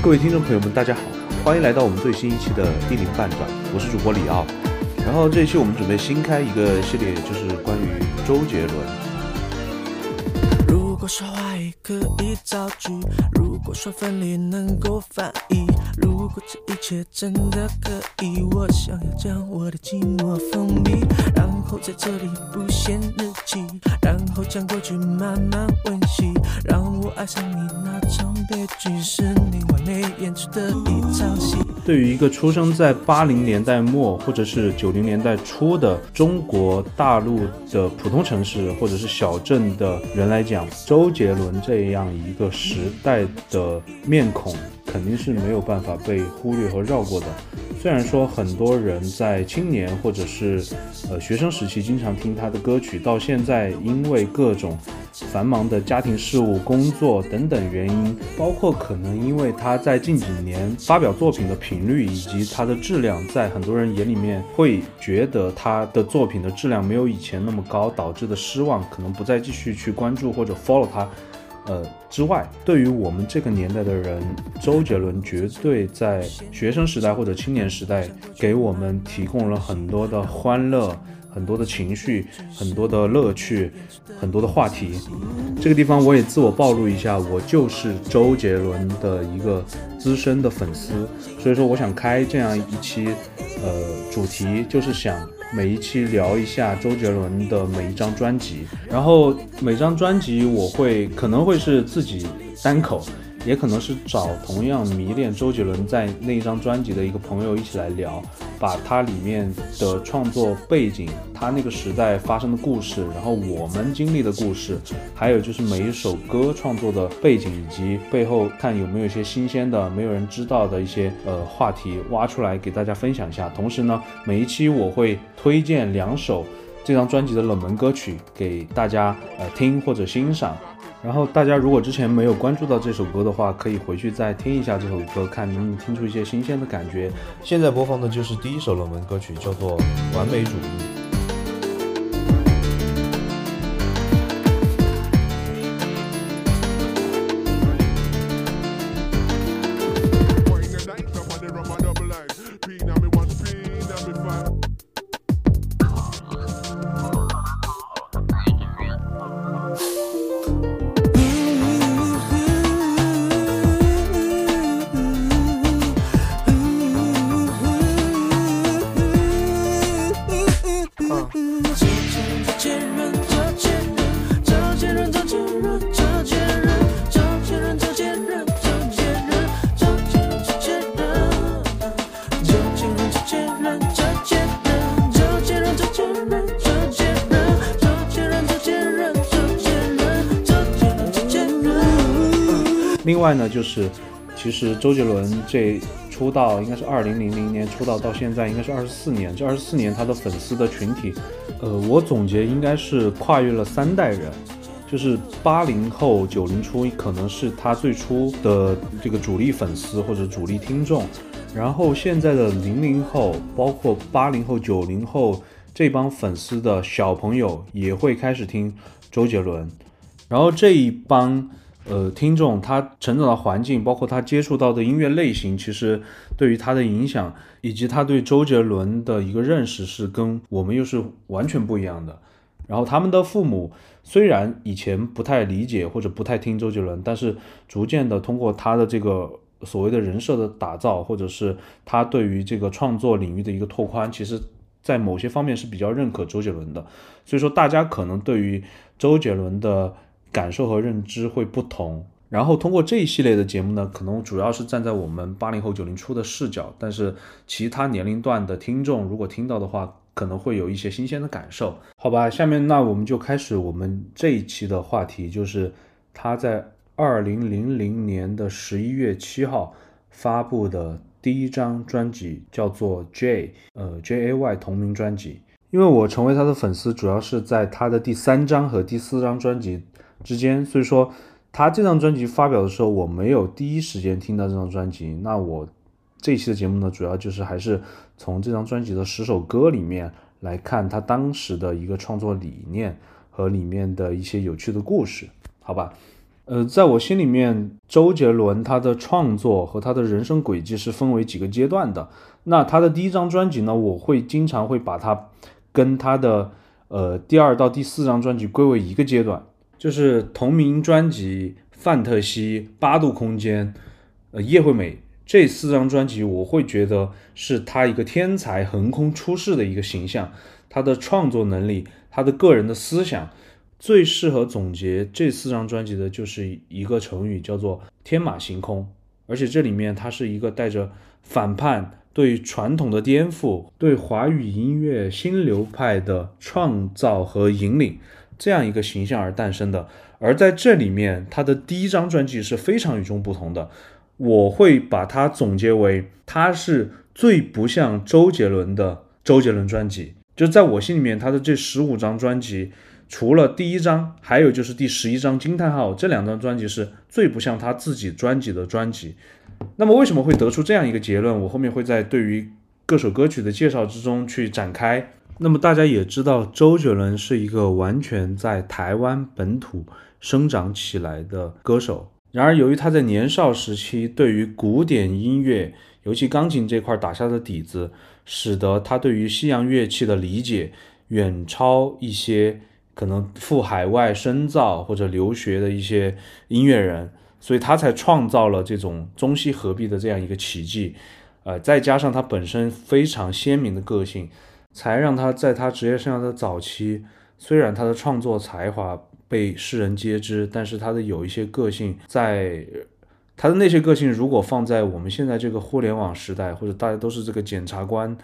各位听众朋友们，大家好，欢迎来到我们最新一期的《地灵半转》，我是主播李奥。然后这一期我们准备新开一个系列，就是关于周杰伦。说话也可以造句，如果说分离能够翻译，如果这一切真的可以，我想要将我的寂寞封闭，然后在这里不写日记，然后将过去慢慢温习，让我爱上你。那场悲剧，是你完美演出的一场戏。对于一个出生在八零年代末或者是九零年代初的中国大陆的普通城市或者是小镇的人来讲，周杰伦这样一个时代的面孔肯定是没有办法被忽略和绕过的。虽然说很多人在青年或者是呃学生时期经常听他的歌曲，到现在因为各种繁忙的家庭事务、工作等等原因，包括可能因为他在近几年发表作品的频率以及他的质量，在很多人眼里面会觉得他的作品的质量没有以前那么高，导致的失望，可能不再继续去关注或者 follow 他。呃，之外，对于我们这个年代的人，周杰伦绝对在学生时代或者青年时代给我们提供了很多的欢乐、很多的情绪、很多的乐趣、很多的话题。这个地方我也自我暴露一下，我就是周杰伦的一个资深的粉丝，所以说我想开这样一期，呃，主题就是想。每一期聊一下周杰伦的每一张专辑，然后每张专辑我会可能会是自己单口，也可能是找同样迷恋周杰伦在那一张专辑的一个朋友一起来聊，把它里面的创作背景、他那个时代发生的故事，然后我们经历的故事，还有就是每一首歌创作的背景以及背后看有没有一些新鲜的、没有人知道的一些呃话题挖出来给大家分享一下。同时呢，每一期我会推荐两首这张专辑的冷门歌曲给大家呃听或者欣赏。然后大家如果之前没有关注到这首歌的话，可以回去再听一下这首歌，看能不能听出一些新鲜的感觉。现在播放的就是第一首冷门歌曲，叫做《完美主义》。另外呢，就是其实周杰伦这出道应该是二零零零年出道，到现在应该是二十四年。这二十四年他的粉丝的群体，呃，我总结应该是跨越了三代人，就是八零后、九零初可能是他最初的这个主力粉丝或者主力听众，然后现在的零零后，包括八零后、九零后这帮粉丝的小朋友也会开始听周杰伦，然后这一帮。呃，听众他成长的环境，包括他接触到的音乐类型，其实对于他的影响，以及他对周杰伦的一个认识，是跟我们又是完全不一样的。然后他们的父母虽然以前不太理解或者不太听周杰伦，但是逐渐的通过他的这个所谓的人设的打造，或者是他对于这个创作领域的一个拓宽，其实在某些方面是比较认可周杰伦的。所以说，大家可能对于周杰伦的。感受和认知会不同，然后通过这一系列的节目呢，可能主要是站在我们八零后、九零初的视角，但是其他年龄段的听众如果听到的话，可能会有一些新鲜的感受，好吧？下面那我们就开始我们这一期的话题，就是他在二零零零年的十一月七号发布的第一张专辑，叫做 J，呃 J A Y 同名专辑。因为我成为他的粉丝，主要是在他的第三张和第四张专辑。之间，所以说他这张专辑发表的时候，我没有第一时间听到这张专辑。那我这期的节目呢，主要就是还是从这张专辑的十首歌里面来看他当时的一个创作理念和里面的一些有趣的故事，好吧？呃，在我心里面，周杰伦他的创作和他的人生轨迹是分为几个阶段的。那他的第一张专辑呢，我会经常会把它跟他的呃第二到第四张专辑归为一个阶段，就是同名专辑《范特西》《八度空间》呃《叶惠美》这四张专辑，我会觉得是他一个天才横空出世的一个形象，他的创作能力，他的个人的思想。最适合总结这四张专辑的就是一个成语，叫做“天马行空”。而且这里面它是一个带着反叛、对传统的颠覆、对华语音乐新流派的创造和引领这样一个形象而诞生的。而在这里面，他的第一张专辑是非常与众不同的。我会把它总结为，它是最不像周杰伦的周杰伦专辑。就在我心里面，他的这十五张专辑。除了第一张，还有就是第十一张《惊叹号》这两张专辑是最不像他自己专辑的专辑。那么为什么会得出这样一个结论？我后面会在对于各首歌曲的介绍之中去展开。那么大家也知道，周杰伦是一个完全在台湾本土生长起来的歌手。然而，由于他在年少时期对于古典音乐，尤其钢琴这块打下的底子，使得他对于西洋乐器的理解远超一些。可能赴海外深造或者留学的一些音乐人，所以他才创造了这种中西合璧的这样一个奇迹，呃，再加上他本身非常鲜明的个性，才让他在他职业生涯的早期，虽然他的创作才华被世人皆知，但是他的有一些个性，在他的那些个性，如果放在我们现在这个互联网时代，或者大家都是这个检察官。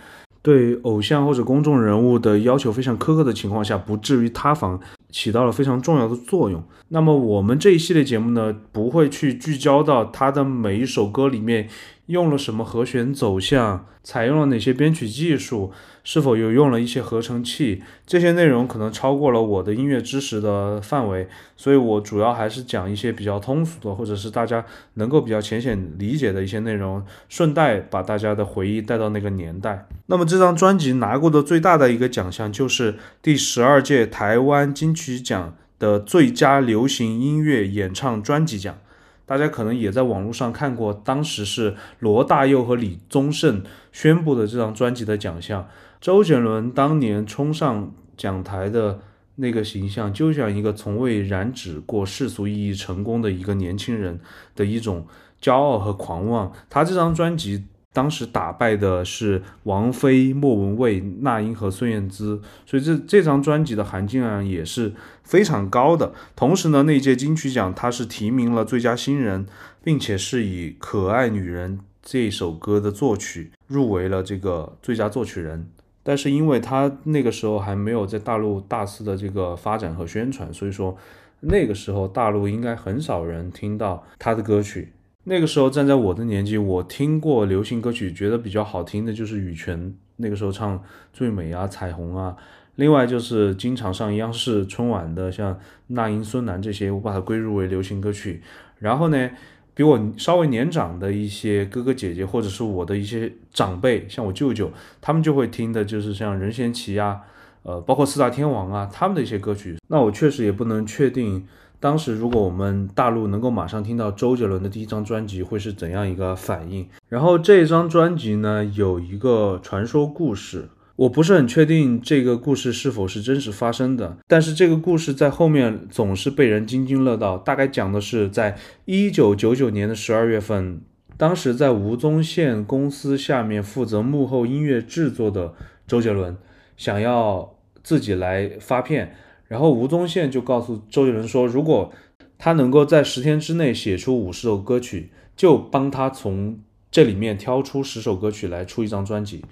对偶像或者公众人物的要求非常苛刻的情况下，不至于塌房，起到了非常重要的作用。那么我们这一系列节目呢，不会去聚焦到他的每一首歌里面。用了什么和弦走向？采用了哪些编曲技术？是否有用了一些合成器？这些内容可能超过了我的音乐知识的范围，所以我主要还是讲一些比较通俗的，或者是大家能够比较浅显理解的一些内容，顺带把大家的回忆带到那个年代。那么这张专辑拿过的最大的一个奖项就是第十二届台湾金曲奖的最佳流行音乐演唱专辑奖。大家可能也在网络上看过，当时是罗大佑和李宗盛宣布的这张专辑的奖项。周杰伦当年冲上讲台的那个形象，就像一个从未染指过世俗意义成功的一个年轻人的一种骄傲和狂妄。他这张专辑。当时打败的是王菲、莫文蔚、那英和孙燕姿，所以这这张专辑的含金量也是非常高的。同时呢，那届金曲奖他是提名了最佳新人，并且是以《可爱女人》这首歌的作曲入围了这个最佳作曲人。但是因为他那个时候还没有在大陆大肆的这个发展和宣传，所以说那个时候大陆应该很少人听到他的歌曲。那个时候站在我的年纪，我听过流行歌曲，觉得比较好听的就是羽泉，那个时候唱《最美》啊、《彩虹》啊，另外就是经常上央视春晚的，像那英、孙楠这些，我把它归入为流行歌曲。然后呢，比我稍微年长的一些哥哥姐姐，或者是我的一些长辈，像我舅舅，他们就会听的就是像任贤齐啊，呃，包括四大天王啊，他们的一些歌曲。那我确实也不能确定。当时如果我们大陆能够马上听到周杰伦的第一张专辑，会是怎样一个反应？然后这张专辑呢，有一个传说故事，我不是很确定这个故事是否是真实发生的，但是这个故事在后面总是被人津津乐道。大概讲的是，在一九九九年的十二月份，当时在吴宗宪公司下面负责幕后音乐制作的周杰伦，想要自己来发片。然后吴宗宪就告诉周杰伦说，如果他能够在十天之内写出五十首歌曲，就帮他从这里面挑出十首歌曲来出一张专辑。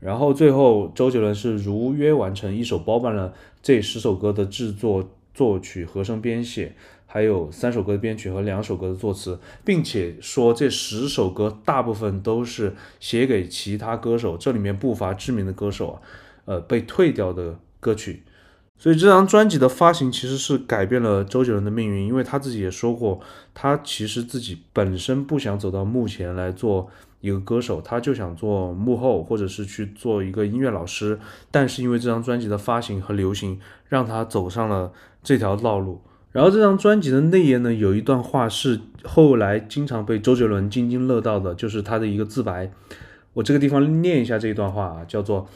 然后最后周杰伦是如约完成，一手包办了这十首歌的制作、作曲、和声编写，还有三首歌的编曲和两首歌的作词，并且说这十首歌大部分都是写给其他歌手，这里面不乏知名的歌手啊，呃，被退掉的歌曲。所以这张专辑的发行其实是改变了周杰伦的命运，因为他自己也说过，他其实自己本身不想走到幕前来做一个歌手，他就想做幕后，或者是去做一个音乐老师。但是因为这张专辑的发行和流行，让他走上了这条道路。然后这张专辑的内页呢，有一段话是后来经常被周杰伦津津乐道的，就是他的一个自白。我这个地方念一下这一段话啊，叫做。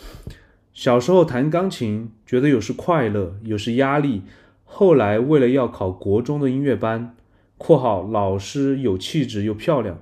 小时候弹钢琴，觉得有时快乐，有时压力。后来为了要考国中的音乐班（括号老师有气质又漂亮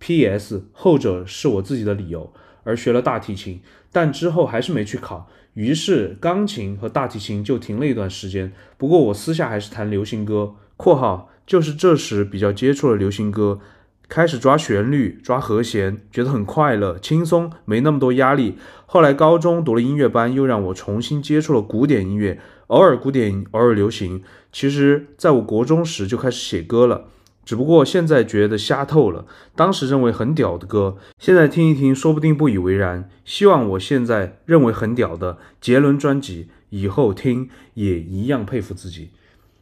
），P.S. 后者是我自己的理由，而学了大提琴，但之后还是没去考。于是钢琴和大提琴就停了一段时间。不过我私下还是弹流行歌（括号就是这时比较接触了流行歌）。开始抓旋律、抓和弦，觉得很快乐、轻松，没那么多压力。后来高中读了音乐班，又让我重新接触了古典音乐，偶尔古典，偶尔流行。其实，在我国中时就开始写歌了，只不过现在觉得瞎透了。当时认为很屌的歌，现在听一听，说不定不以为然。希望我现在认为很屌的杰伦专辑，以后听也一样佩服自己。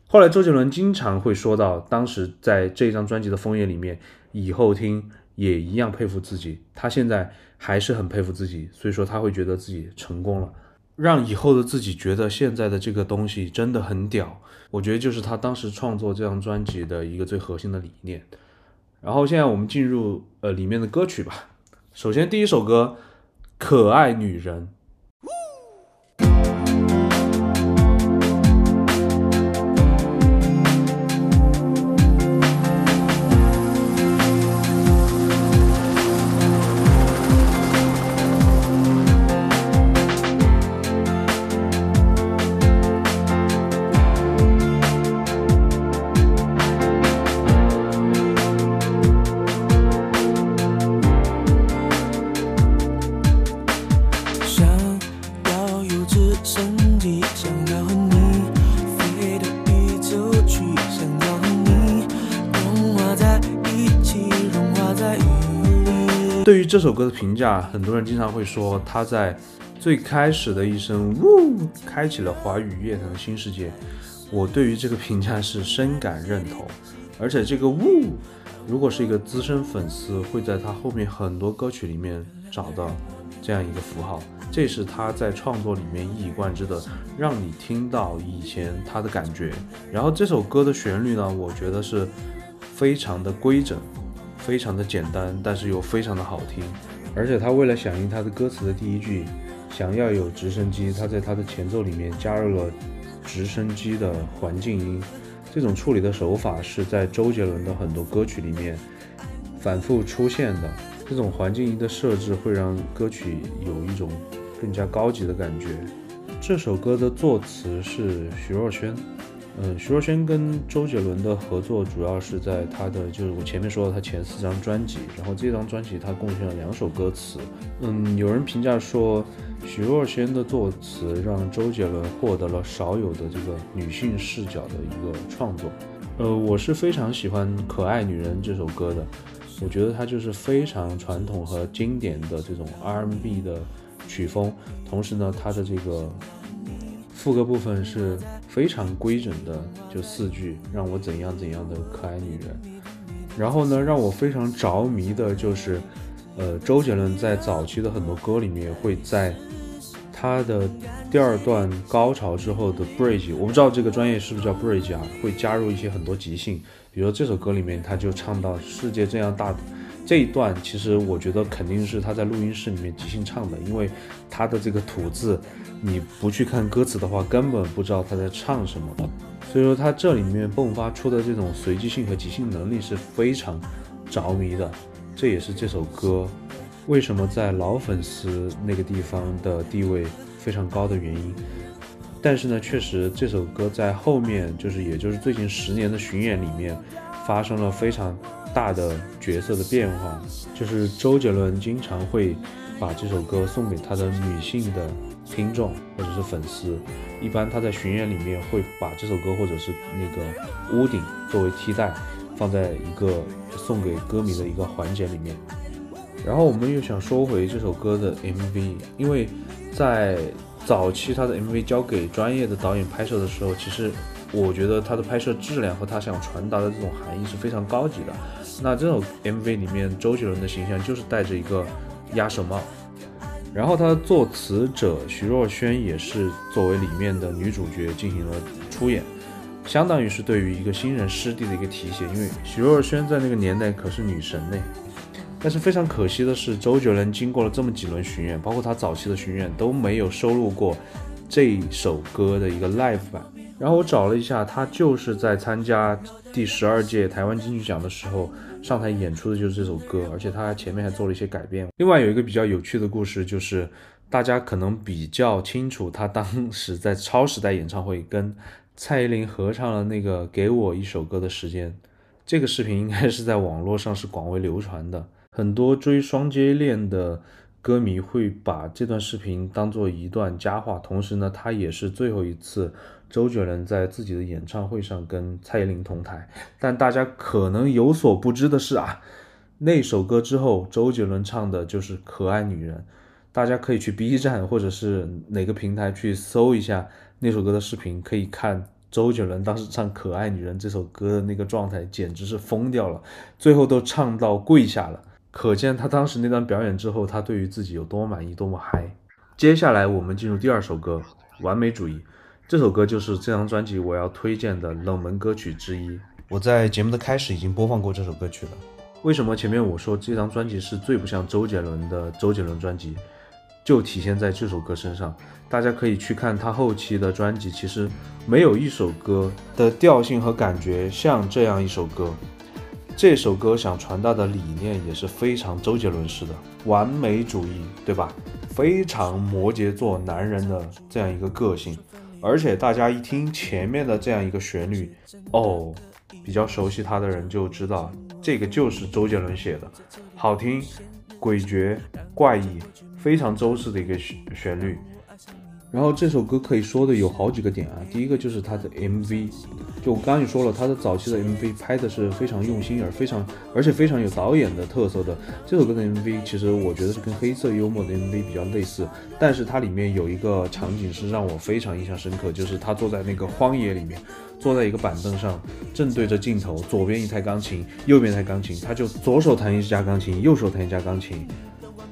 后来周杰伦经常会说到，当时在这张专辑的封页里面。以后听也一样佩服自己，他现在还是很佩服自己，所以说他会觉得自己成功了，让以后的自己觉得现在的这个东西真的很屌。我觉得就是他当时创作这张专辑的一个最核心的理念。然后现在我们进入呃里面的歌曲吧。首先第一首歌《可爱女人》。这首歌的评价，很多人经常会说，他在最开始的一声“呜”开启了华语乐坛的新世界。我对于这个评价是深感认同，而且这个“呜”，如果是一个资深粉丝，会在他后面很多歌曲里面找到这样一个符号，这是他在创作里面一以贯之的，让你听到以前他的感觉。然后这首歌的旋律呢，我觉得是非常的规整。非常的简单，但是又非常的好听，而且他为了响应他的歌词的第一句，想要有直升机，他在他的前奏里面加入了直升机的环境音，这种处理的手法是在周杰伦的很多歌曲里面反复出现的，这种环境音的设置会让歌曲有一种更加高级的感觉。这首歌的作词是徐若瑄。嗯，徐若瑄跟周杰伦的合作主要是在他的，就是我前面说的他前四张专辑，然后这张专辑他贡献了两首歌词。嗯，有人评价说，徐若瑄的作词让周杰伦获得了少有的这个女性视角的一个创作。呃，我是非常喜欢《可爱女人》这首歌的，我觉得它就是非常传统和经典的这种 R&B 的曲风，同时呢，它的这个。副歌部分是非常规整的，就四句，让我怎样怎样的可爱女人。然后呢，让我非常着迷的就是，呃，周杰伦在早期的很多歌里面会在他的第二段高潮之后的 bridge，我不知道这个专业是不是叫 bridge 啊，会加入一些很多即兴。比如这首歌里面，他就唱到世界这样大。这一段其实我觉得肯定是他在录音室里面即兴唱的，因为他的这个吐字，你不去看歌词的话，根本不知道他在唱什么。所以说他这里面迸发出的这种随机性和即兴能力是非常着迷的，这也是这首歌为什么在老粉丝那个地方的地位非常高的原因。但是呢，确实这首歌在后面就是也就是最近十年的巡演里面发生了非常。大的角色的变化，就是周杰伦经常会把这首歌送给他的女性的听众或者是粉丝。一般他在巡演里面会把这首歌或者是那个屋顶作为替代，放在一个送给歌迷的一个环节里面。然后我们又想说回这首歌的 MV，因为在早期他的 MV 交给专业的导演拍摄的时候，其实我觉得他的拍摄质量和他想传达的这种含义是非常高级的。那这首 MV 里面，周杰伦的形象就是戴着一个鸭舌帽，然后他的作词者徐若瑄也是作为里面的女主角进行了出演，相当于是对于一个新人师弟的一个提携，因为徐若瑄在那个年代可是女神呢。但是非常可惜的是，周杰伦经过了这么几轮巡演，包括他早期的巡演都没有收录过这首歌的一个 live 版。然后我找了一下，他就是在参加第十二届台湾金曲奖的时候上台演出的就是这首歌，而且他前面还做了一些改变。另外有一个比较有趣的故事，就是大家可能比较清楚，他当时在超时代演唱会跟蔡依林合唱了那个《给我一首歌的时间》，这个视频应该是在网络上是广为流传的。很多追双接恋的歌迷会把这段视频当做一段佳话，同时呢，他也是最后一次周杰伦在自己的演唱会上跟蔡依林同台。但大家可能有所不知的是啊，那首歌之后，周杰伦唱的就是《可爱女人》，大家可以去 B 站或者是哪个平台去搜一下那首歌的视频，可以看周杰伦当时唱《可爱女人》这首歌的那个状态，简直是疯掉了，最后都唱到跪下了。可见他当时那段表演之后，他对于自己有多满意，多么嗨。接下来我们进入第二首歌《完美主义》，这首歌就是这张专辑我要推荐的冷门歌曲之一。我在节目的开始已经播放过这首歌曲了。为什么前面我说这张专辑是最不像周杰伦的周杰伦专辑，就体现在这首歌身上。大家可以去看他后期的专辑，其实没有一首歌的调性和感觉像这样一首歌。这首歌想传达的理念也是非常周杰伦式的完美主义，对吧？非常摩羯座男人的这样一个个性，而且大家一听前面的这样一个旋律，哦，比较熟悉他的人就知道这个就是周杰伦写的，好听、诡谲、怪异，非常周式的一个旋旋律。然后这首歌可以说的有好几个点啊，第一个就是它的 MV，就我刚刚也说了，它的早期的 MV 拍的是非常用心而非常而且非常有导演的特色的。这首歌的 MV 其实我觉得是跟黑色幽默的 MV 比较类似，但是它里面有一个场景是让我非常印象深刻，就是他坐在那个荒野里面，坐在一个板凳上，正对着镜头，左边一台钢琴，右边一台钢琴，他就左手弹一架钢琴，右手弹一架钢琴。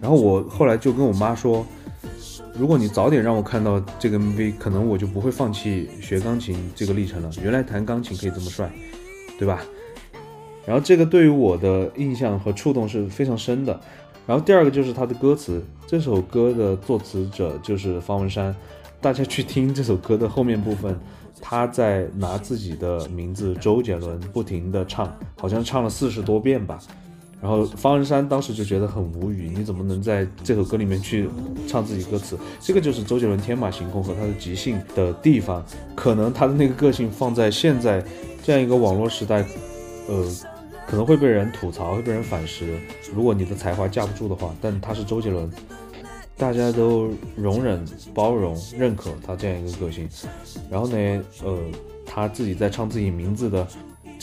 然后我后来就跟我妈说。如果你早点让我看到这个 MV，可能我就不会放弃学钢琴这个历程了。原来弹钢琴可以这么帅，对吧？然后这个对于我的印象和触动是非常深的。然后第二个就是它的歌词，这首歌的作词者就是方文山。大家去听这首歌的后面部分，他在拿自己的名字周杰伦不停的唱，好像唱了四十多遍吧。然后方文山当时就觉得很无语，你怎么能在这首歌里面去唱自己歌词？这个就是周杰伦天马行空和他的即兴的地方。可能他的那个个性放在现在这样一个网络时代，呃，可能会被人吐槽，会被人反噬。如果你的才华架不住的话，但他是周杰伦，大家都容忍、包容、认可他这样一个个性。然后呢，呃，他自己在唱自己名字的。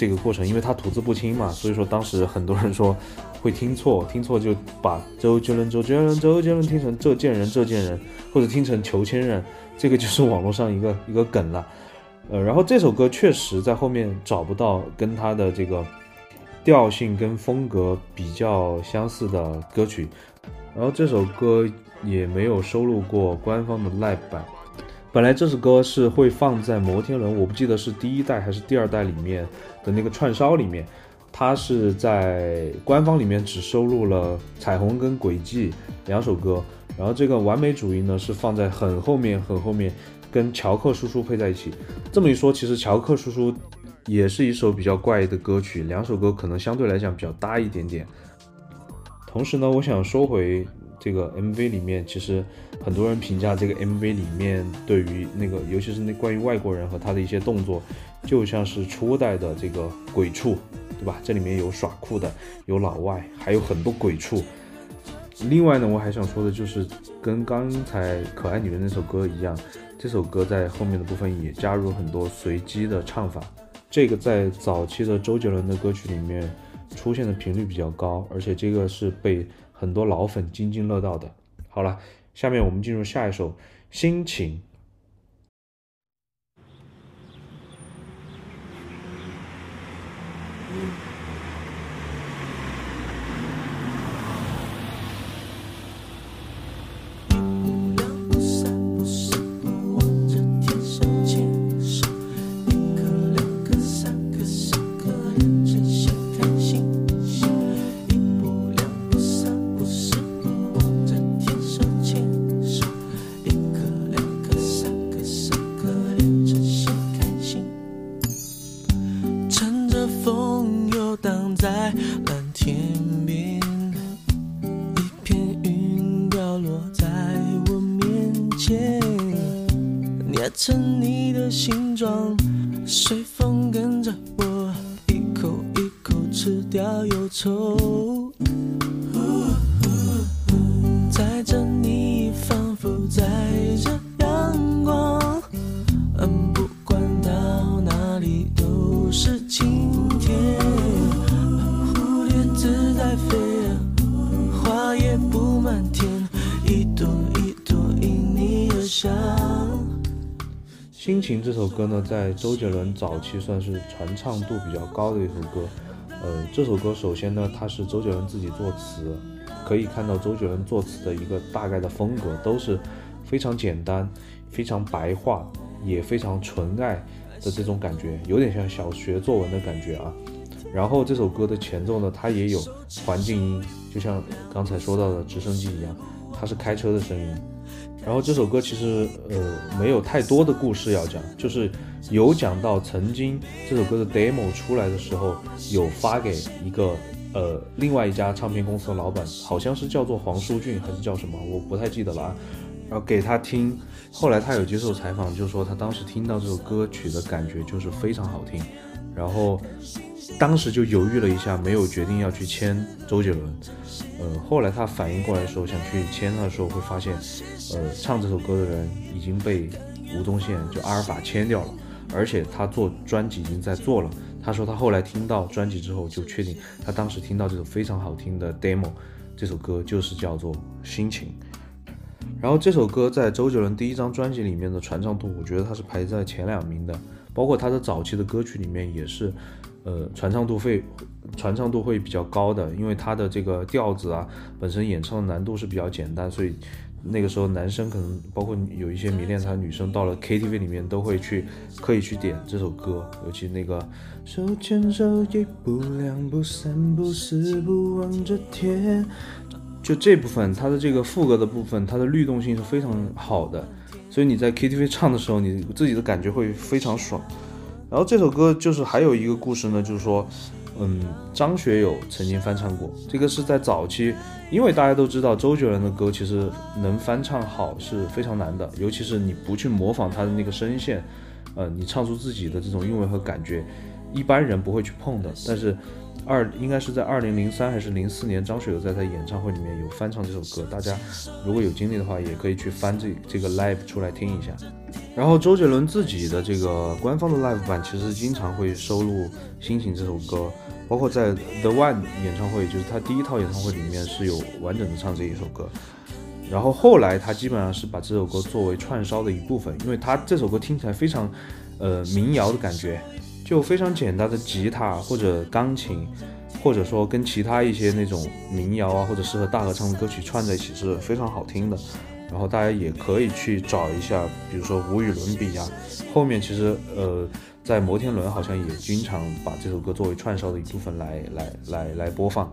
这个过程，因为他吐字不清嘛，所以说当时很多人说会听错，听错就把周杰伦、周杰伦、周杰伦听成这贱人、这贱人，或者听成裘千仞，这个就是网络上一个一个梗了。呃，然后这首歌确实在后面找不到跟他的这个调性跟风格比较相似的歌曲，然后这首歌也没有收录过官方的 live 版。本来这首歌是会放在摩天轮，我不记得是第一代还是第二代里面的那个串烧里面，它是在官方里面只收录了《彩虹》跟《轨迹》两首歌，然后这个《完美主义》呢是放在很后面很后面，跟乔克叔叔配在一起。这么一说，其实乔克叔叔也是一首比较怪的歌曲，两首歌可能相对来讲比较搭一点点。同时呢，我想说回。这个 MV 里面，其实很多人评价这个 MV 里面对于那个，尤其是那关于外国人和他的一些动作，就像是初代的这个鬼畜，对吧？这里面有耍酷的，有老外，还有很多鬼畜。另外呢，我还想说的就是，跟刚才可爱女人那首歌一样，这首歌在后面的部分也加入很多随机的唱法。这个在早期的周杰伦的歌曲里面出现的频率比较高，而且这个是被。很多老粉津津乐道的。好了，下面我们进入下一首，心情。歌呢，在周杰伦早期算是传唱度比较高的一首歌。呃，这首歌首先呢，它是周杰伦自己作词，可以看到周杰伦作词的一个大概的风格都是非常简单、非常白话，也非常纯爱的这种感觉，有点像小学作文的感觉啊。然后这首歌的前奏呢，它也有环境音，就像刚才说到的直升机一样，它是开车的声音。然后这首歌其实呃没有太多的故事要讲，就是有讲到曾经这首歌的 demo 出来的时候，有发给一个呃另外一家唱片公司的老板，好像是叫做黄舒骏还是叫什么，我不太记得了啊。然后给他听，后来他有接受采访，就说他当时听到这首歌曲的感觉就是非常好听，然后当时就犹豫了一下，没有决定要去签周杰伦。呃，后来他反应过来的时候，想去签他的时候，会发现。呃，唱这首歌的人已经被吴宗宪就阿尔法签掉了，而且他做专辑已经在做了。他说他后来听到专辑之后就确定，他当时听到这首非常好听的 demo，这首歌就是叫做《心情》。然后这首歌在周杰伦第一张专辑里面的传唱度，我觉得他是排在前两名的，包括他的早期的歌曲里面也是，呃，传唱度会传唱度会比较高的，因为他的这个调子啊，本身演唱的难度是比较简单，所以。那个时候，男生可能包括有一些迷恋他的女生，到了 KTV 里面都会去刻意去点这首歌，尤其那个手牵手一步两步三步四步望着天，就这部分，它的这个副歌的部分，它的律动性是非常好的，所以你在 KTV 唱的时候，你自己的感觉会非常爽。然后这首歌就是还有一个故事呢，就是说。嗯，张学友曾经翻唱过，这个是在早期，因为大家都知道周杰伦的歌其实能翻唱好是非常难的，尤其是你不去模仿他的那个声线，呃，你唱出自己的这种韵味和感觉，一般人不会去碰的。但是二应该是在二零零三还是零四年，张学友在他演唱会里面有翻唱这首歌，大家如果有精力的话，也可以去翻这这个 live 出来听一下。然后周杰伦自己的这个官方的 live 版其实经常会收录《心情》这首歌。包括在 The One 演唱会，就是他第一套演唱会里面是有完整的唱这一首歌，然后后来他基本上是把这首歌作为串烧的一部分，因为他这首歌听起来非常，呃民谣的感觉，就非常简单的吉他或者钢琴，或者说跟其他一些那种民谣啊或者适合大合唱的歌曲串在一起是非常好听的，然后大家也可以去找一下，比如说无与伦比啊，后面其实呃。在摩天轮好像也经常把这首歌作为串烧的一部分来来来来播放。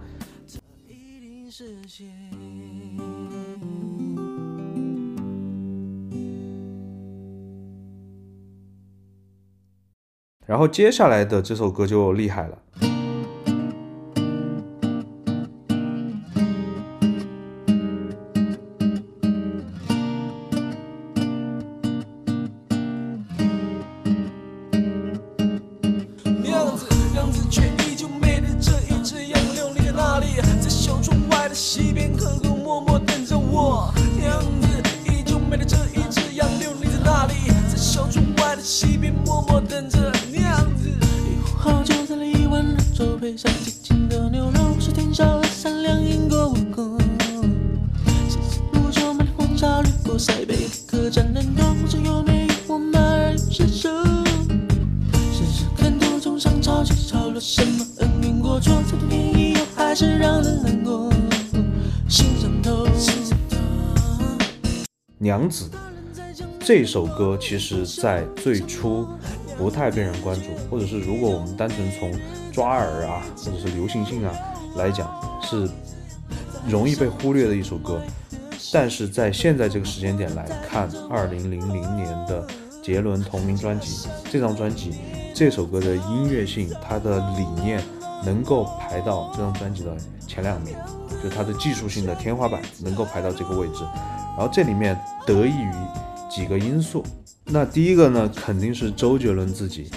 然后接下来的这首歌就厉害了。这首歌，其实在最初不太被人关注，或者是如果我们单纯从抓耳啊，或者是流行性啊来讲，是容易被忽略的一首歌。但是在现在这个时间点来看，二零零零年的杰伦同名专辑，这张专辑这首歌的音乐性，它的理念能够排到这张专辑的前两名，就是它的技术性的天花板能够排到这个位置。然后这里面得益于几个因素，那第一个呢，肯定是周杰伦自己，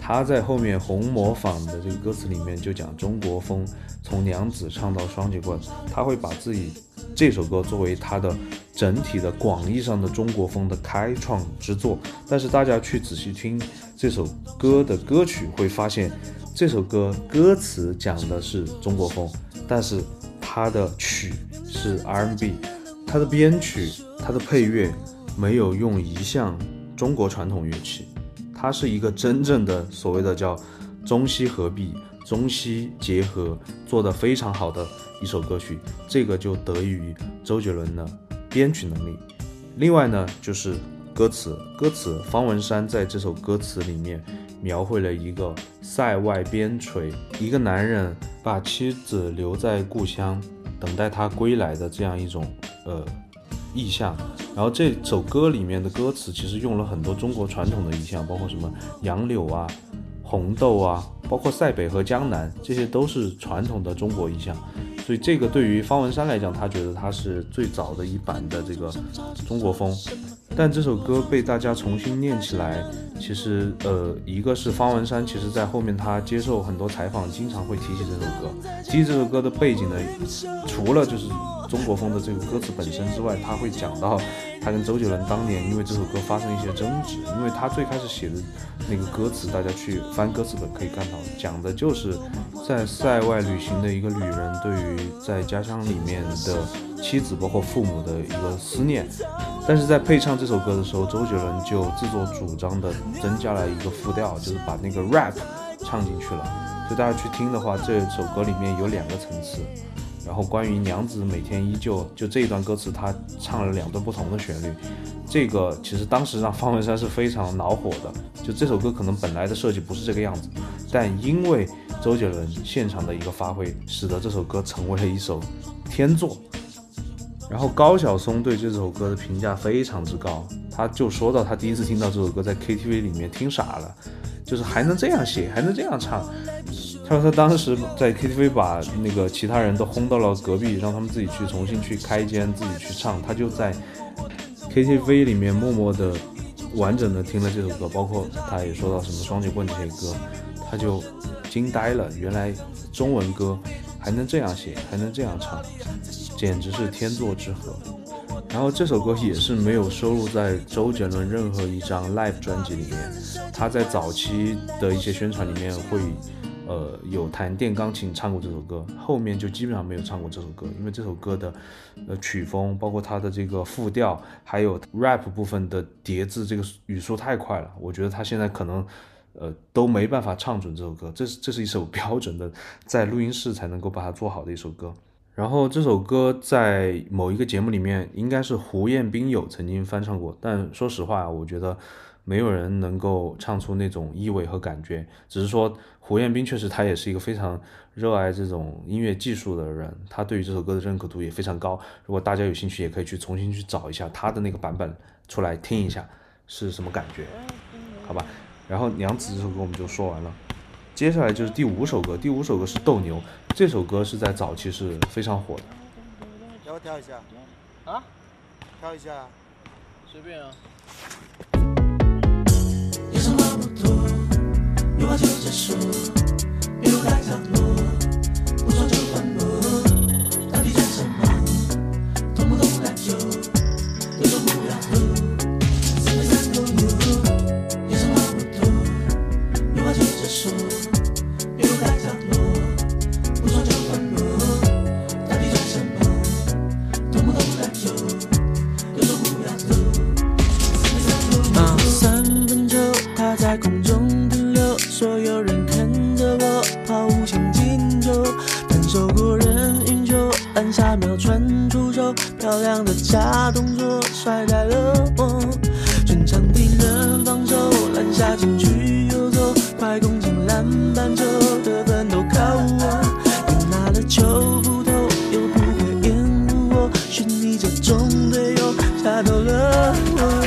他在后面红模仿的这个歌词里面就讲中国风，从娘子唱到双截棍，他会把自己这首歌作为他的整体的广义上的中国风的开创之作。但是大家去仔细听这首歌的歌曲，会发现这首歌歌词讲的是中国风，但是它的曲是 R&B。它的编曲，它的配乐没有用一项中国传统乐器，它是一个真正的所谓的叫中西合璧、中西结合做的非常好的一首歌曲。这个就得益于周杰伦的编曲能力。另外呢，就是歌词，歌词方文山在这首歌词里面描绘了一个塞外边陲，一个男人把妻子留在故乡，等待他归来的这样一种。呃，意象，然后这首歌里面的歌词其实用了很多中国传统的意象，包括什么杨柳啊、红豆啊，包括塞北和江南，这些都是传统的中国意象。所以这个对于方文山来讲，他觉得他是最早的一版的这个中国风。但这首歌被大家重新念起来，其实呃，一个是方文山，其实在后面他接受很多采访，经常会提起这首歌。提起这首歌的背景呢，除了就是中国风的这个歌词本身之外，他会讲到他跟周杰伦当年因为这首歌发生一些争执，因为他最开始写的那个歌词，大家去翻歌词本可以看到，讲的就是在塞外旅行的一个旅人对于在家乡里面的妻子包括父母的一个思念。但是在配唱这首歌的时候，周杰伦就自作主张的增加了一个副调，就是把那个 rap 唱进去了。所以大家去听的话，这首歌里面有两个层次。然后关于娘子每天依旧，就这一段歌词，他唱了两段不同的旋律。这个其实当时让方文山是非常恼火的。就这首歌可能本来的设计不是这个样子，但因为周杰伦现场的一个发挥，使得这首歌成为了一首天作。然后高晓松对这首歌的评价非常之高，他就说到他第一次听到这首歌在 KTV 里面听傻了，就是还能这样写，还能这样唱。他说他当时 在 KTV 把那个其他人都轰到了隔壁，让他们自己去重新去开间自己去唱，他就在 KTV 里面默默的完整的听了这首歌，包括他也说到什么双截棍这些歌，他就惊呆了，原来中文歌还能这样写，还能这样唱。简直是天作之合，然后这首歌也是没有收录在周杰伦任何一张 live 专辑里面。他在早期的一些宣传里面会，呃，有弹电钢琴唱过这首歌，后面就基本上没有唱过这首歌，因为这首歌的，呃，曲风，包括它的这个复调，还有 rap 部分的叠字，这个语速太快了，我觉得他现在可能，呃，都没办法唱准这首歌。这是这是一首 标准的，在录音室才能够把它做好的一首歌。然后这首歌在某一个节目里面，应该是胡彦斌有曾经翻唱过，但说实话，我觉得没有人能够唱出那种意味和感觉。只是说胡彦斌确实他也是一个非常热爱这种音乐技术的人，他对于这首歌的认可度也非常高。如果大家有兴趣，也可以去重新去找一下他的那个版本出来听一下是什么感觉，好吧？然后娘子这首歌我们就说完了。接下来就是第五首歌第五首歌是斗牛这首歌是在早期是非常火的。要不要一下？啊？跳一下。随便啊。么话就太不就到底什么懂不懂漂亮的假动作甩开了我，全场敌人防守篮下禁区游走，快攻进篮板球得分都靠我，你拿了球斧头又不会掩护我，是你这种队友下头了我。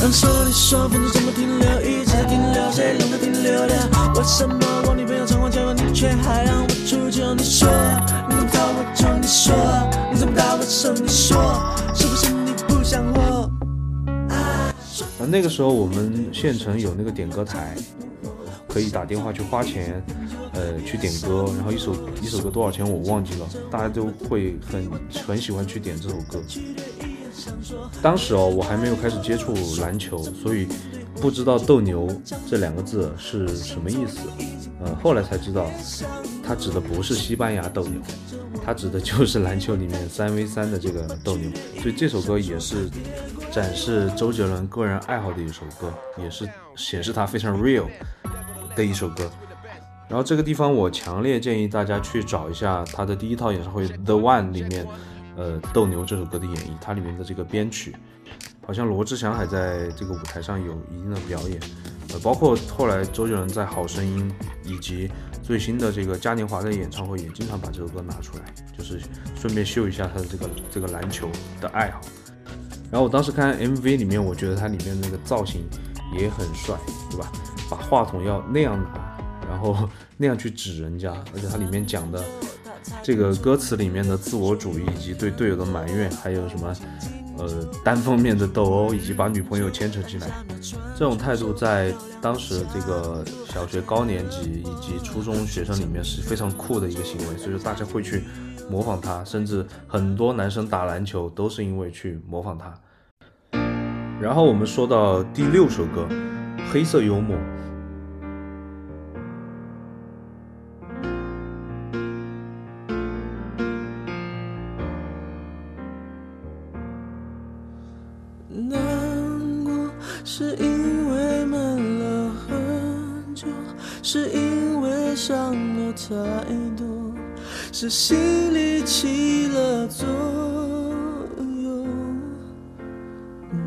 让手里说分钟怎么停留，一直停留，谁让它停留了？为什么我女朋友常常叫我，你却还让我出糗？你说你怎么逃我就你说说是不是你不想活？那那个时候我们县城有那个点歌台，可以打电话去花钱，呃，去点歌，然后一首一首歌多少钱我忘记了，大家都会很很喜欢去点这首歌。当时哦，我还没有开始接触篮球，所以不知道“斗牛”这两个字是什么意思。呃，后来才知道，它指的不是西班牙斗牛，它指的就是篮球里面三 v 三的这个斗牛。所以这首歌也是展示周杰伦个人爱好的一首歌，也是显示他非常 real 的一首歌。然后这个地方，我强烈建议大家去找一下他的第一套演唱会《The One》里面。呃，斗牛这首歌的演绎，它里面的这个编曲，好像罗志祥还在这个舞台上有一定的表演。呃，包括后来周杰伦在《好声音》以及最新的这个嘉年华的演唱会，也经常把这首歌拿出来，就是顺便秀一下他的这个这个篮球的爱好。然后我当时看 MV 里面，我觉得它里面那个造型也很帅，对吧？把话筒要那样拿，然后 那样去指人家，而且它里面讲的。这个歌词里面的自我主义，以及对队友的埋怨，还有什么，呃，单方面的斗殴，以及把女朋友牵扯进来，这种态度在当时这个小学高年级以及初中学生里面是非常酷的一个行为，所以说大家会去模仿他，甚至很多男生打篮球都是因为去模仿他。然后我们说到第六首歌，《黑色幽默》。心里起了作用。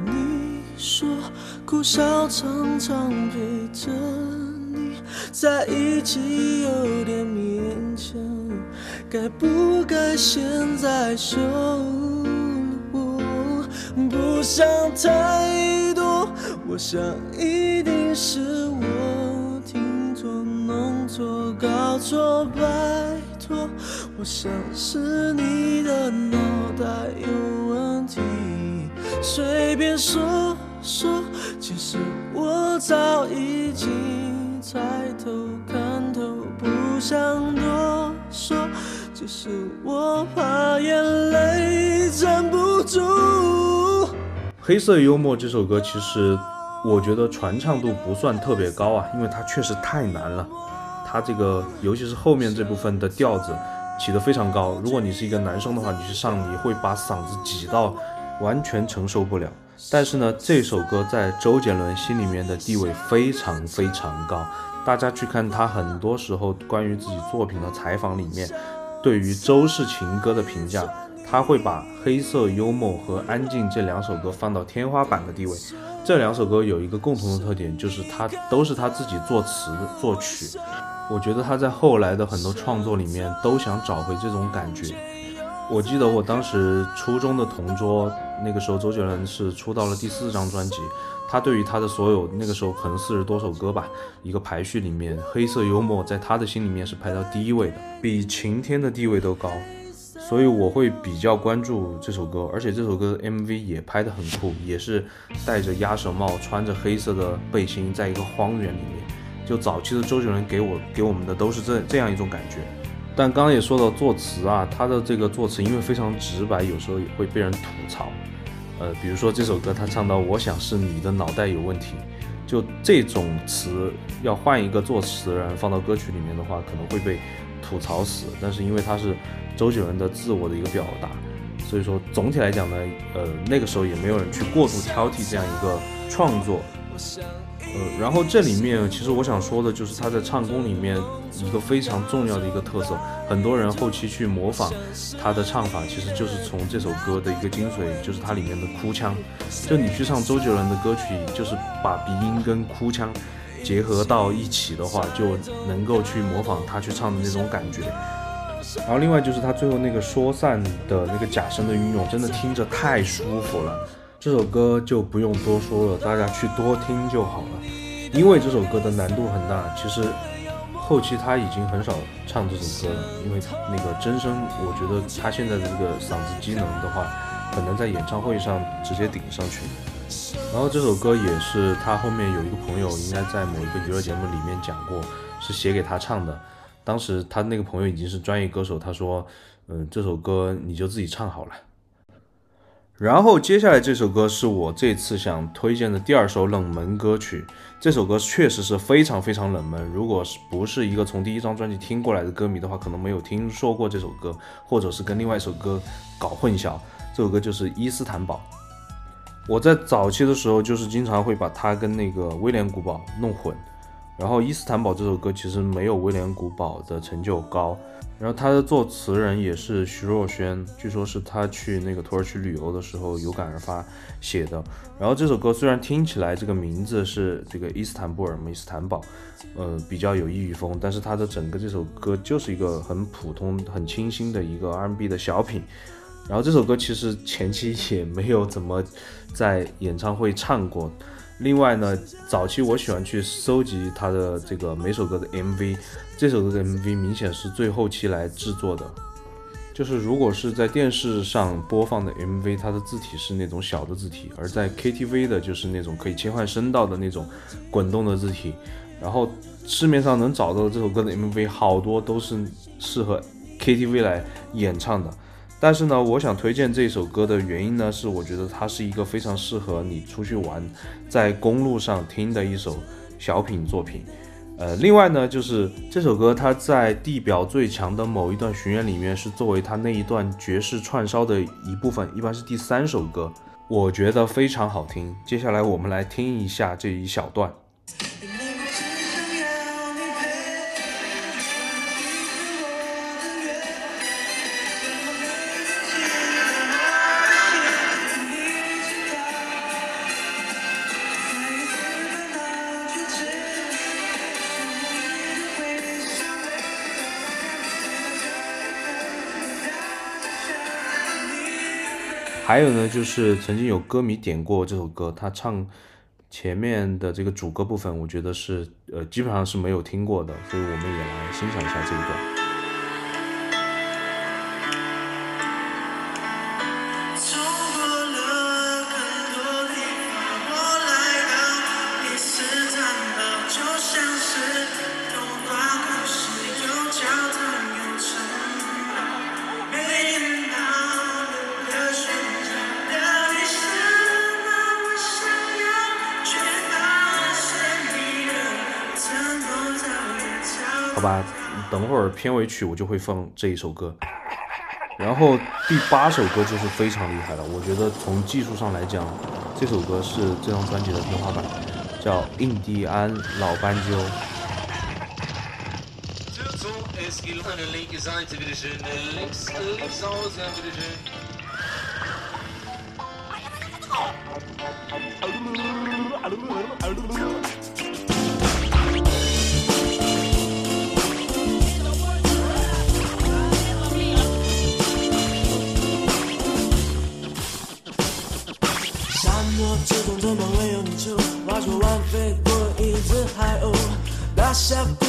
你说苦笑常常陪着你在一起有点勉强，该不该现在收我？不想太多，我想一定是我听错、弄错、搞错，拜托。我想是你的脑袋有问题，随便说说，其实我早已经猜透看透，不想多说，只是我怕眼泪站不住。黑色幽默这首歌，其实我觉得传唱度不算特别高啊，因为它确实太难了，它这个尤其是后面这部分的调子。起得非常高，如果你是一个男生的话，你去上你会把嗓子挤到完全承受不了。但是呢，这首歌在周杰伦心里面的地位非常非常高。大家去看他很多时候关于自己作品的采访里面，对于周氏情歌的评价，他会把《黑色幽默》和《安静》这两首歌放到天花板的地位。这两首歌有一个共同的特点，就是他都是他自己作词作曲。我觉得他在后来的很多创作里面都想找回这种感觉。我记得我当时初中的同桌，那个时候周杰伦是出到了第四张专辑，他对于他的所有那个时候可能四十多首歌吧，一个排序里面，《黑色幽默》在他的心里面是排到第一位的，比《晴天》的地位都高。所以我会比较关注这首歌，而且这首歌 MV 也拍得很酷，也是戴着鸭舌帽，穿着黑色的背心，在一个荒原里面。就早期的周杰伦给我给我们的都是这这样一种感觉，但刚刚也说到作词啊，他的这个作词因为非常直白，有时候也会被人吐槽。呃，比如说这首歌他唱到“我想是你的脑袋有问题”，就这种词要换一个作词人放到歌曲里面的话，可能会被吐槽死。但是因为他是周杰伦的自我的一个表达，所以说总体来讲呢，呃，那个时候也没有人去过度挑剔这样一个创作。呃，然后这里面其实我想说的就是他在唱功里面一个非常重要的一个特色，很多人后期去模仿他的唱法，其实就是从这首歌的一个精髓，就是它里面的哭腔。就你去唱周杰伦的歌曲，就是把鼻音跟哭腔结合到一起的话，就能够去模仿他去唱的那种感觉。然后另外就是他最后那个说散的那个假声的运用，真的听着太舒服了。这首歌就不用多说了，大家去多听就好了。因为这首歌的难度很大，其实后期他已经很少唱这首歌了，因为那个真声，我觉得他现在的这个嗓子机能的话，很难在演唱会上直接顶上去。然后这首歌也是他后面有一个朋友，应该在某一个娱乐节目里面讲过，是写给他唱的。当时他那个朋友已经是专业歌手，他说：“嗯，这首歌你就自己唱好了。”然后接下来这首歌是我这次想推荐的第二首冷门歌曲。这首歌确实是非常非常冷门，如果是不是一个从第一张专辑听过来的歌迷的话，可能没有听说过这首歌，或者是跟另外一首歌搞混淆。这首歌就是《伊斯坦堡》。我在早期的时候就是经常会把它跟那个威廉古堡弄混。然后《伊斯坦堡》这首歌其实没有威廉古堡的成就高。然后他的作词人也是徐若瑄，据说是他去那个土耳其旅游的时候有感而发写的。然后这首歌虽然听起来这个名字是这个伊斯坦布尔嘛，伊斯坦堡，呃，比较有异域风，但是它的整个这首歌就是一个很普通、很清新的一个 R&B 的小品。然后这首歌其实前期也没有怎么在演唱会唱过。另外呢，早期我喜欢去搜集他的这个每首歌的 MV。这首歌的 MV 明显是最后期来制作的，就是如果是在电视上播放的 MV，它的字体是那种小的字体，而在 KTV 的就是那种可以切换声道的那种滚动的字体。然后市面上能找到的这首歌的 MV 好多都是适合 KTV 来演唱的。但是呢，我想推荐这首歌的原因呢，是我觉得它是一个非常适合你出去玩，在公路上听的一首小品作品。呃，另外呢，就是这首歌它在《地表最强》的某一段巡演里面是作为它那一段爵士串烧的一部分，一般是第三首歌，我觉得非常好听。接下来我们来听一下这一小段。还有呢，就是曾经有歌迷点过这首歌，他唱前面的这个主歌部分，我觉得是呃基本上是没有听过的，所以我们也来欣赏一下这一段。等会儿片尾曲我就会放这一首歌，然后第八首歌就是非常厉害了。我觉得从技术上来讲，这首歌是这张专辑的天花板，叫《印第安老斑鸠》。大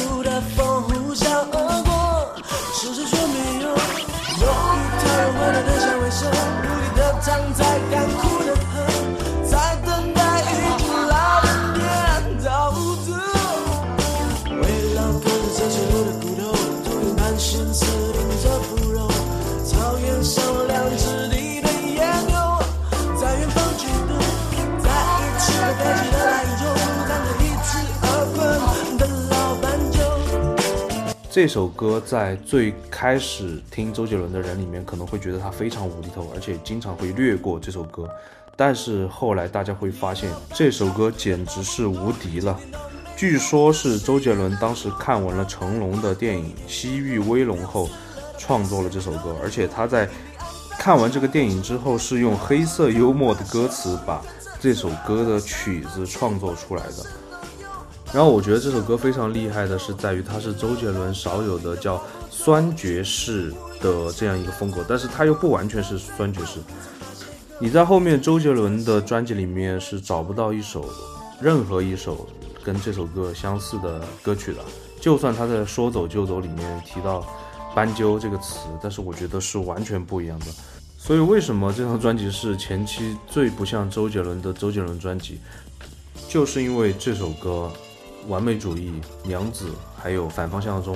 这首歌在最开始听周杰伦的人里面，可能会觉得他非常无厘头，而且经常会略过这首歌。但是后来大家会发现，这首歌简直是无敌了。据说，是周杰伦当时看完了成龙的电影《西域威龙》后，创作了这首歌。而且他在看完这个电影之后，是用黑色幽默的歌词把这首歌的曲子创作出来的。然后我觉得这首歌非常厉害的是，在于它是周杰伦少有的叫酸爵士的这样一个风格，但是它又不完全是酸爵士。你在后面周杰伦的专辑里面是找不到一首，任何一首跟这首歌相似的歌曲的。就算他在《说走就走》里面提到“斑鸠”这个词，但是我觉得是完全不一样的。所以为什么这张专辑是前期最不像周杰伦的周杰伦专辑，就是因为这首歌《完美主义》、《娘子》还有《反方向中》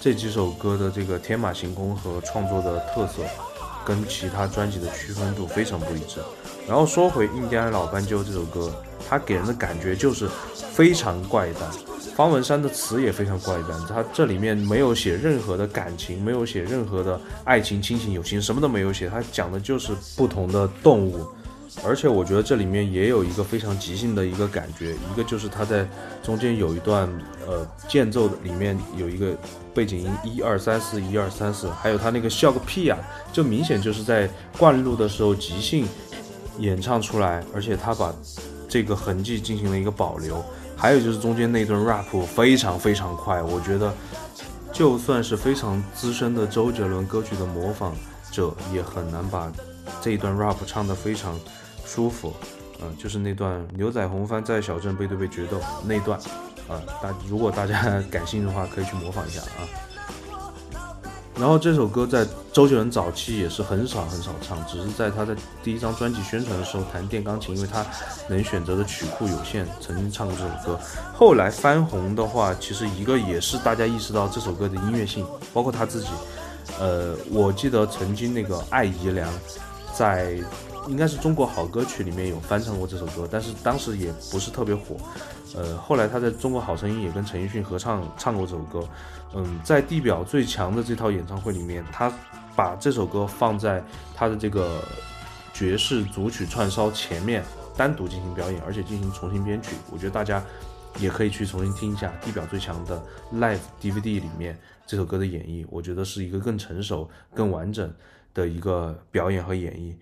这几首歌的这个天马行空和创作的特色。跟其他专辑的区分度非常不一致。然后说回《印第安老斑鸠》这首歌，它给人的感觉就是非常怪诞。方文山的词也非常怪诞，他这里面没有写任何的感情，没有写任何的爱情、亲情、友情，什么都没有写。他讲的就是不同的动物。而且我觉得这里面也有一个非常即兴的一个感觉，一个就是他在中间有一段呃间奏的里面有一个背景音一二三四一二三四，还有他那个笑个屁啊，就明显就是在灌录的时候即兴演唱出来，而且他把这个痕迹进行了一个保留。还有就是中间那段 rap 非常非常快，我觉得就算是非常资深的周杰伦歌曲的模仿者也很难把这一段 rap 唱得非常。舒服，嗯，就是那段牛仔红帆在小镇背对背决斗那段，啊，大如果大家 感兴趣的话，可以去模仿一下啊。然后这首歌在周杰伦早期也是很少很少唱，只是在他的第一张专辑宣传的时候弹电钢琴，因为他能选择的曲库有限，曾经唱过这首歌。后来翻红的话，其实一个也是大家意识到这首歌的音乐性，包括他自己，呃，我记得曾经那个艾怡良在。应该是中国好歌曲里面有翻唱过这首歌，但是当时也不是特别火。呃，后来他在中国好声音也跟陈奕迅合唱唱过这首歌。嗯，在地表最强的这套演唱会里面，他把这首歌放在他的这个爵士组曲串烧前面单独进行表演，而且进行重新编曲。我觉得大家也可以去重新听一下地表最强的 Live DVD 里面这首歌的演绎，我觉得是一个更成熟、更完整的一个表演和演绎。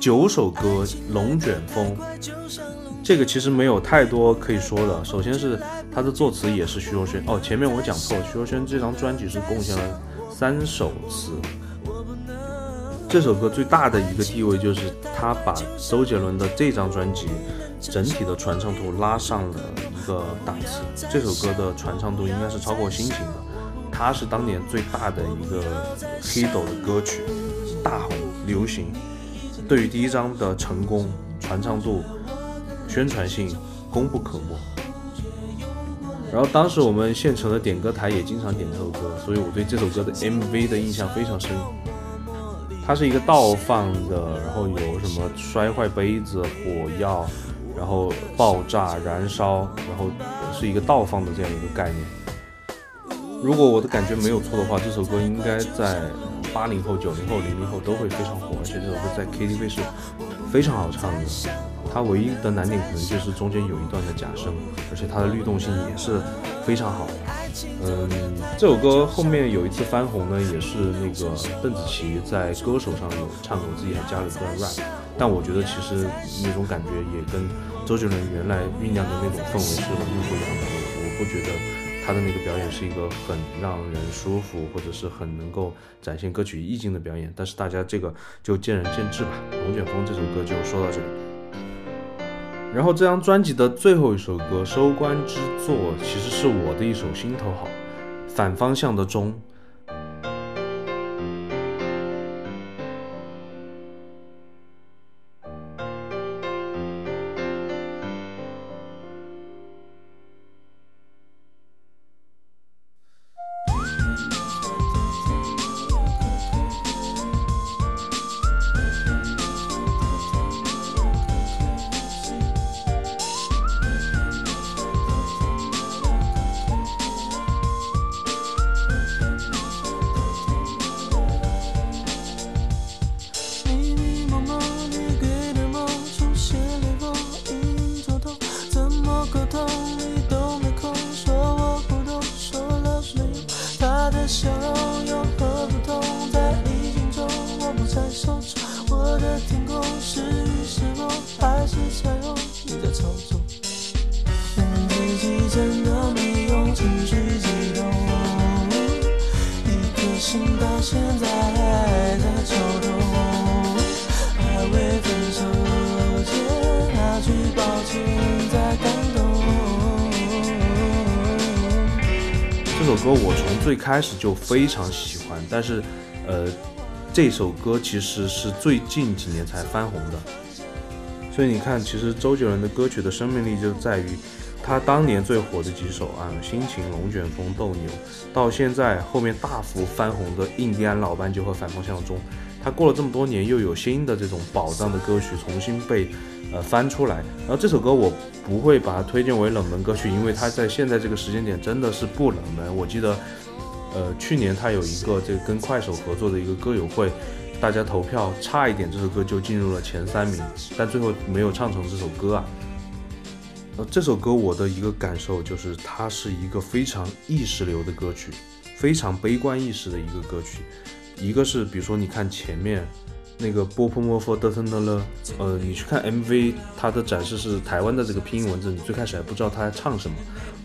九首歌《龙卷风》，这个其实没有太多可以说的。首先是它的作词也是徐若瑄哦，前面我讲错了，徐若瑄这张专辑是贡献了三首词。这首歌最大的一个地位就是他把周杰伦的这张专辑整体的传唱度拉上了一个档次。这首歌的传唱度应该是超过《心情》的，它是当年最大的一个黑斗的歌曲，大红流行。对于第一章的成功、传唱度、宣传性，功不可没。然后当时我们县城的点歌台也经常点这首歌，所以我对这首歌的 MV 的印象非常深。它是一个倒放的，然后有什么摔坏杯子、火药，然后爆炸、燃烧，然后是一个倒放的这样一个概念。如果我的感觉没有错的话，这首歌应该在。八零后、九零后、零零后都会非常火，而且这首歌在 KTV 是非常好唱的。它唯一的难点可能就是中间有一段的假声，而且它的律动性也是非常好。嗯，这首歌后面有一次翻红呢，也是那个邓紫棋在《歌手》上有唱过，自己还加了一段 rap。但我觉得其实那种感觉也跟周杰伦原来酝酿的那种氛围是完全不一样的。我不觉得他的那个表演是一个很让人舒服，或者是很能够展现歌曲意境的表演。但是大家这个就见仁见智吧。《龙卷风》这首歌就说到这里。然后这张专辑的最后一首歌收官之作，其实是我的一首心头好，《反方向的钟》。开始就非常喜欢，但是，呃，这首歌其实是最近几年才翻红的。所以你看，其实周杰伦的歌曲的生命力就在于他当年最火的几首啊，《心情》《龙卷风》《斗牛》，到现在后面大幅翻红的《印第安老斑鸠》和《反方向的钟》，他过了这么多年，又有新的这种宝藏的歌曲重新被呃翻出来。然后这首歌我不会把它推荐为冷门歌曲，因为它在现在这个时间点真的是不冷门。我记得。呃，去年他有一个这个跟快手合作的一个歌友会，大家投票差一点，这首歌就进入了前三名，但最后没有唱成这首歌啊。呃，这首歌我的一个感受就是，它是一个非常意识流的歌曲，非常悲观意识的一个歌曲。一个是，比如说你看前面那个波波莫佛德特勒勒，呃，你去看 MV，它的展示是台湾的这个拼音文字，你最开始还不知道他在唱什么，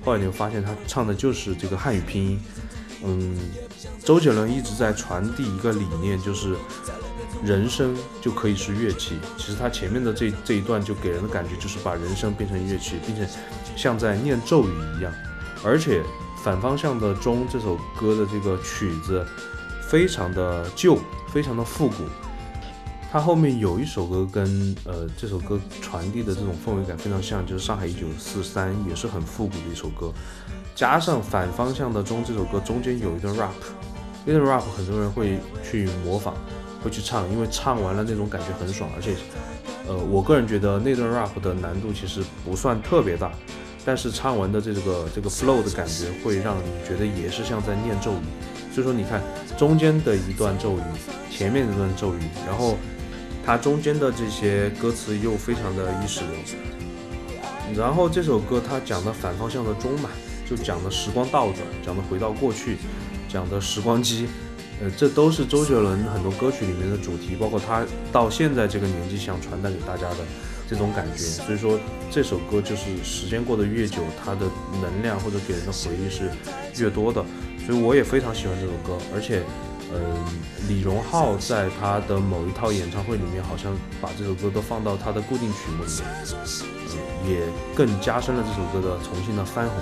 后来你会发现他唱的就是这个汉语拼音。嗯，周杰伦一直在传递一个理念，就是人生就可以是乐器。其实他前面的这这一段就给人的感觉就是把人生变成乐器，并且像在念咒语一样。而且反方向的钟这首歌的这个曲子非常的旧，非常的复古。它后面有一首歌跟呃这首歌传递的这种氛围感非常像，就是上海一九四三，也是很复古的一首歌。加上反方向的钟这首歌中间有一段 rap，那段 rap 很多人会去模仿，会去唱，因为唱完了那种感觉很爽，而且，呃，我个人觉得那段 rap 的难度其实不算特别大，但是唱完的这个这个 flow 的感觉会让你觉得也是像在念咒语，所以说你看中间的一段咒语，前面一段咒语，然后它中间的这些歌词又非常的意识流，然后这首歌它讲的反方向的钟嘛。就讲的时光倒转，讲的回到过去，讲的时光机，呃，这都是周杰伦很多歌曲里面的主题，包括他到现在这个年纪想传达给大家的这种感觉。所以说这首歌就是时间过得越久，它的能量或者给人的回忆是越多的。所以我也非常喜欢这首歌，而且，嗯，李荣浩在他的某一套演唱会里面，好像把这首歌都放到他的固定曲目里面，嗯，也更加深了这首歌的重新的翻红。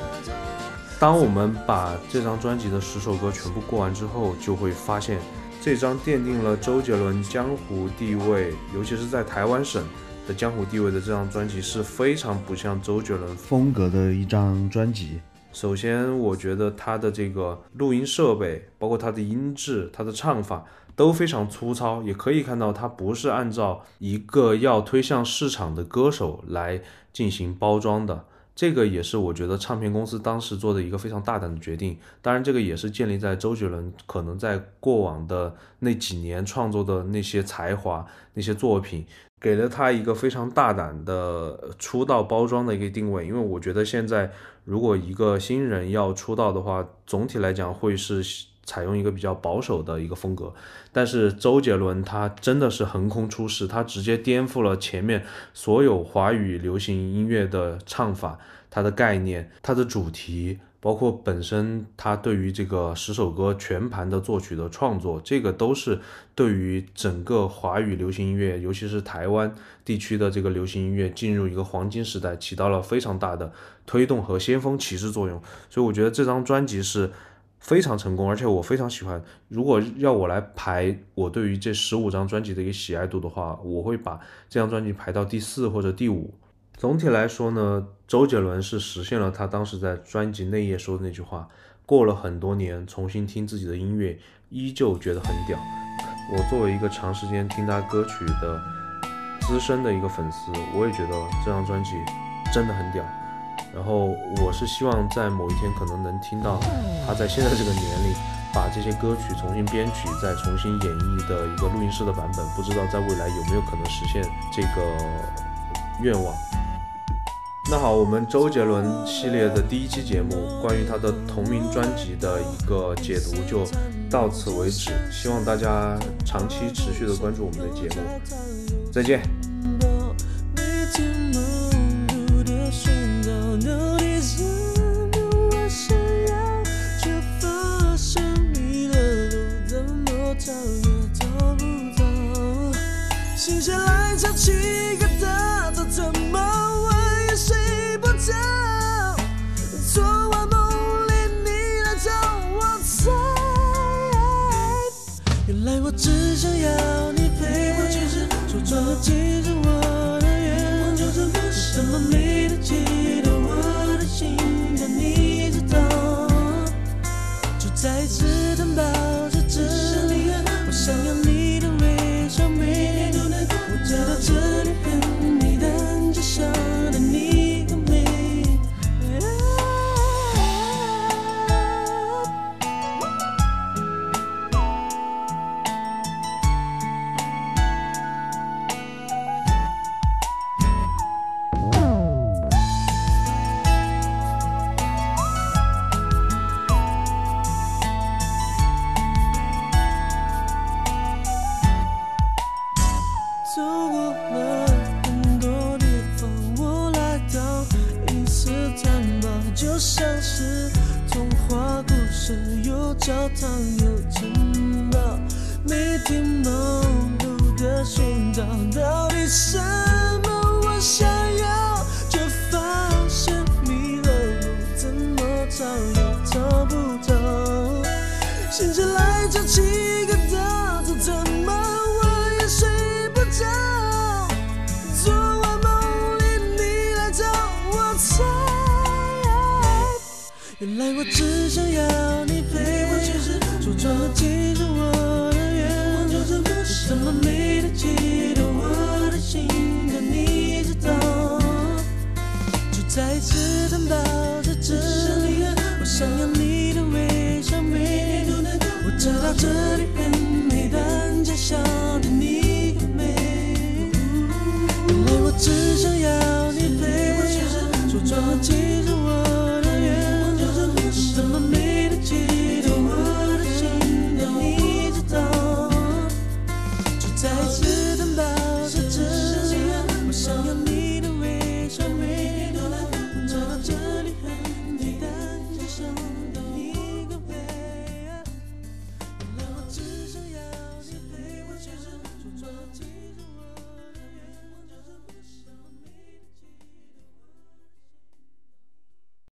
当我们把这张专辑的十首歌全部过完之后，就会发现，这张奠定了周杰伦江湖地位，尤其是在台湾省的江湖地位的这张专辑是非常不像周杰伦风格的一张专辑。首先，我觉得他的这个录音设备，包括他的音质、他的唱法都非常粗糙，也可以看到他不是按照一个要推向市场的歌手来进行包装的。这个也是我觉得唱片公司当时做的一个非常大胆的决定。当然，这个也是建立在周杰伦可能在过往的那几年创作的那些才华、那些作品，给了他一个非常大胆的出道包装的一个定位。因为我觉得现在如果一个新人要出道的话，总体来讲会是。采用一个比较保守的一个风格，但是周杰伦他真的是横空出世，他直接颠覆了前面所有华语流行音乐的唱法，他的概念，他的主题，包括本身他对于这个十首歌全盘的作曲的创作，这个都是对于整个华语流行音乐，尤其是台湾地区的这个流行音乐进入一个黄金时代，起到了非常大的推动和先锋骑士作用。所以我觉得这张专辑是。非常成功，而且我非常喜欢。如果要我来排我对于这十五张专辑的一个喜爱度的话，我会把这张专辑排到第四或者第五。总体来说呢，周杰伦是实现了他当时在专辑内页说的那句话：过了很多年，重新听自己的音乐，依旧觉得很屌。我作为一个长时间听他歌曲的资深的一个粉丝，我也觉得这张专辑真的很屌。然后我是希望在某一天可能能听到他在现在这个年龄把这些歌曲重新编曲再重新演绎的一个录音室的版本，不知道在未来有没有可能实现这个愿望。那好，我们周杰伦系列的第一期节目关于他的同名专辑的一个解读就到此为止，希望大家长期持续的关注我们的节目，再见。